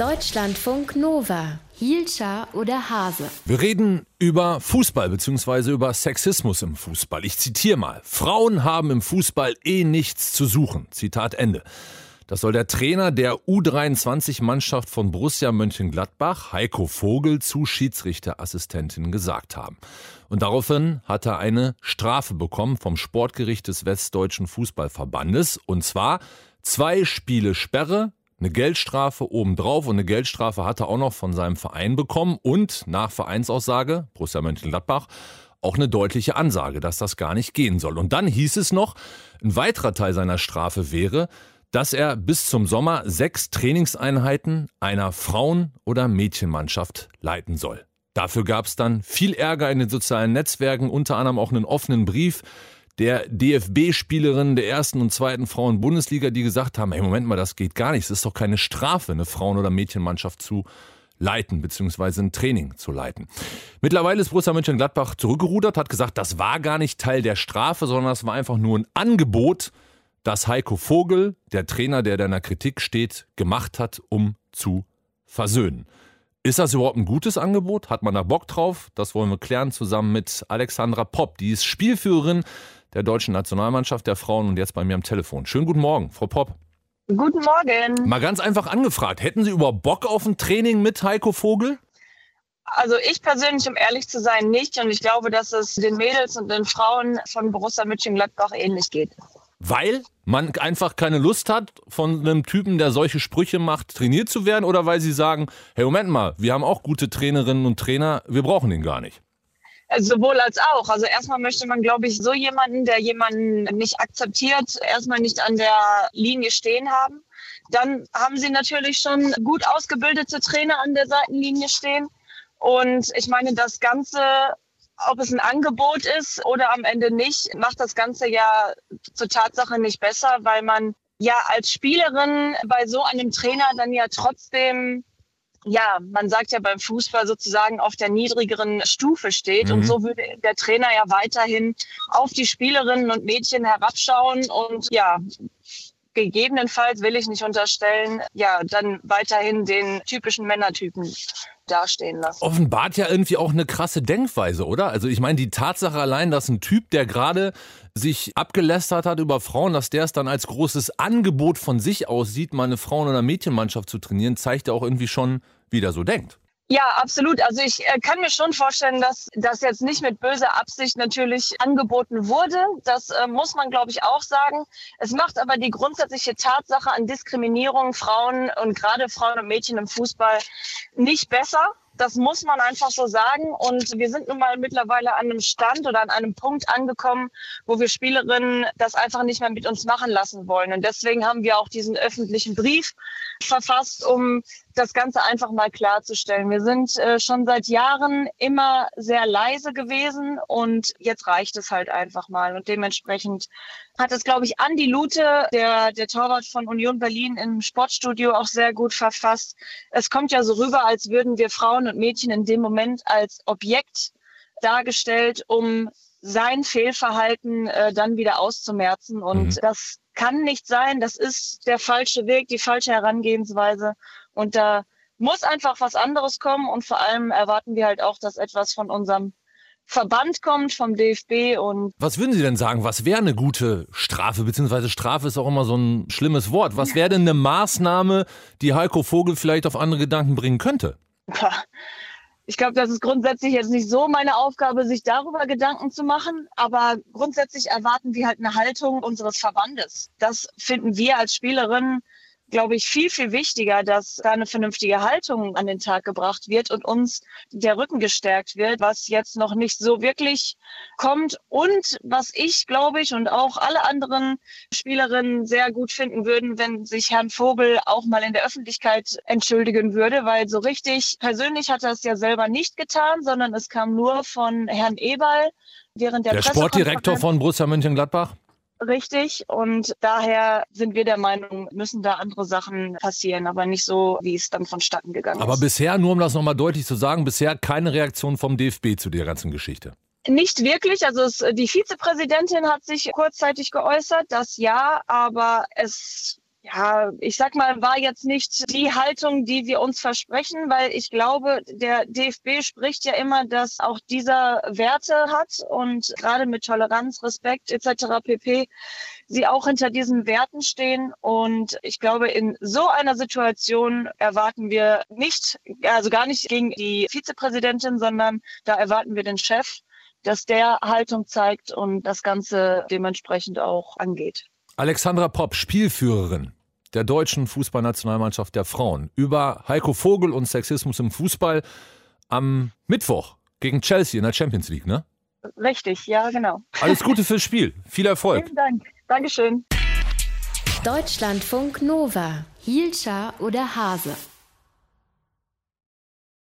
Deutschlandfunk Nova. Hielscher oder Hase? Wir reden über Fußball bzw. über Sexismus im Fußball. Ich zitiere mal. Frauen haben im Fußball eh nichts zu suchen. Zitat Ende. Das soll der Trainer der U23-Mannschaft von Borussia Mönchengladbach, Heiko Vogel, zu Schiedsrichterassistentin gesagt haben. Und daraufhin hat er eine Strafe bekommen vom Sportgericht des Westdeutschen Fußballverbandes. Und zwar zwei Spiele Sperre, eine Geldstrafe obendrauf und eine Geldstrafe hat er auch noch von seinem Verein bekommen und nach Vereinsaussage, Borussia Mönchengladbach, auch eine deutliche Ansage, dass das gar nicht gehen soll. Und dann hieß es noch, ein weiterer Teil seiner Strafe wäre, dass er bis zum Sommer sechs Trainingseinheiten einer Frauen- oder Mädchenmannschaft leiten soll. Dafür gab es dann viel Ärger in den sozialen Netzwerken, unter anderem auch einen offenen Brief der DFB-Spielerinnen der ersten und zweiten Frauen-Bundesliga, die gesagt haben, hey, Moment mal, das geht gar nicht. Es ist doch keine Strafe, eine Frauen- oder Mädchenmannschaft zu leiten, beziehungsweise ein Training zu leiten. Mittlerweile ist Borussia Mönchengladbach zurückgerudert, hat gesagt, das war gar nicht Teil der Strafe, sondern das war einfach nur ein Angebot, das Heiko Vogel, der Trainer, der deiner Kritik steht, gemacht hat, um zu versöhnen. Ist das überhaupt ein gutes Angebot? Hat man da Bock drauf? Das wollen wir klären zusammen mit Alexandra Popp. Die ist Spielführerin der deutschen Nationalmannschaft der Frauen und jetzt bei mir am Telefon. Schönen guten Morgen, Frau Popp. Guten Morgen. Mal ganz einfach angefragt, hätten Sie überhaupt Bock auf ein Training mit Heiko Vogel? Also ich persönlich, um ehrlich zu sein, nicht. Und ich glaube, dass es den Mädels und den Frauen von Borussia Mönchengladbach ähnlich geht. Weil man einfach keine Lust hat, von einem Typen, der solche Sprüche macht, trainiert zu werden? Oder weil Sie sagen, hey, Moment mal, wir haben auch gute Trainerinnen und Trainer, wir brauchen den gar nicht? Sowohl als auch. Also erstmal möchte man, glaube ich, so jemanden, der jemanden nicht akzeptiert, erstmal nicht an der Linie stehen haben. Dann haben sie natürlich schon gut ausgebildete Trainer an der Seitenlinie stehen. Und ich meine, das Ganze, ob es ein Angebot ist oder am Ende nicht, macht das Ganze ja zur Tatsache nicht besser, weil man ja als Spielerin bei so einem Trainer dann ja trotzdem ja, man sagt ja beim Fußball sozusagen auf der niedrigeren Stufe steht. Mhm. Und so würde der Trainer ja weiterhin auf die Spielerinnen und Mädchen herabschauen und ja, gegebenenfalls will ich nicht unterstellen, ja, dann weiterhin den typischen Männertypen dastehen lassen. Offenbart ja irgendwie auch eine krasse Denkweise, oder? Also ich meine, die Tatsache allein, dass ein Typ, der gerade sich abgelästert hat über Frauen, dass der es dann als großes Angebot von sich aussieht, mal eine Frauen- oder Mädchenmannschaft zu trainieren, zeigt ja auch irgendwie schon, wie der so denkt. Ja, absolut. Also ich äh, kann mir schon vorstellen, dass das jetzt nicht mit böser Absicht natürlich angeboten wurde. Das äh, muss man, glaube ich, auch sagen. Es macht aber die grundsätzliche Tatsache an Diskriminierung Frauen und gerade Frauen und Mädchen im Fußball nicht besser. Das muss man einfach so sagen. Und wir sind nun mal mittlerweile an einem Stand oder an einem Punkt angekommen, wo wir Spielerinnen das einfach nicht mehr mit uns machen lassen wollen. Und deswegen haben wir auch diesen öffentlichen Brief verfasst, um das Ganze einfach mal klarzustellen. Wir sind äh, schon seit Jahren immer sehr leise gewesen und jetzt reicht es halt einfach mal. Und dementsprechend hat es, glaube ich, Andi Lute, der, der Torwart von Union Berlin im Sportstudio, auch sehr gut verfasst. Es kommt ja so rüber, als würden wir Frauen und Mädchen in dem Moment als Objekt dargestellt, um sein Fehlverhalten äh, dann wieder auszumerzen. Und mhm. das kann nicht sein. Das ist der falsche Weg, die falsche Herangehensweise. Und da muss einfach was anderes kommen. Und vor allem erwarten wir halt auch, dass etwas von unserem Verband kommt, vom DFB. Und was würden Sie denn sagen? Was wäre eine gute Strafe? Beziehungsweise Strafe ist auch immer so ein schlimmes Wort. Was wäre denn eine Maßnahme, die Heiko Vogel vielleicht auf andere Gedanken bringen könnte? Ich glaube, das ist grundsätzlich jetzt nicht so meine Aufgabe, sich darüber Gedanken zu machen. Aber grundsätzlich erwarten wir halt eine Haltung unseres Verbandes. Das finden wir als Spielerinnen glaube ich, viel, viel wichtiger, dass da eine vernünftige Haltung an den Tag gebracht wird und uns der Rücken gestärkt wird, was jetzt noch nicht so wirklich kommt. Und was ich, glaube ich, und auch alle anderen Spielerinnen sehr gut finden würden, wenn sich Herrn Vogel auch mal in der Öffentlichkeit entschuldigen würde, weil so richtig persönlich hat er es ja selber nicht getan, sondern es kam nur von Herrn Eberl während der, der Sportdirektor von Borussia Mönchengladbach. Richtig. Und daher sind wir der Meinung, müssen da andere Sachen passieren, aber nicht so, wie es dann vonstatten gegangen aber ist. Aber bisher, nur um das nochmal deutlich zu sagen, bisher keine Reaktion vom DFB zu der ganzen Geschichte. Nicht wirklich. Also es, die Vizepräsidentin hat sich kurzzeitig geäußert, das ja, aber es ja, ich sag mal, war jetzt nicht die Haltung, die wir uns versprechen, weil ich glaube, der DFB spricht ja immer, dass auch dieser Werte hat und gerade mit Toleranz, Respekt etc. pp. sie auch hinter diesen Werten stehen. Und ich glaube, in so einer Situation erwarten wir nicht, also gar nicht gegen die Vizepräsidentin, sondern da erwarten wir den Chef, dass der Haltung zeigt und das Ganze dementsprechend auch angeht. Alexandra Popp, Spielführerin der deutschen Fußballnationalmannschaft der Frauen, über Heiko Vogel und Sexismus im Fußball am Mittwoch gegen Chelsea in der Champions League, ne? Richtig, ja, genau. Alles Gute fürs Spiel. Viel Erfolg. Vielen Dank. Dankeschön. Deutschlandfunk Nova. Hielscher oder Hase?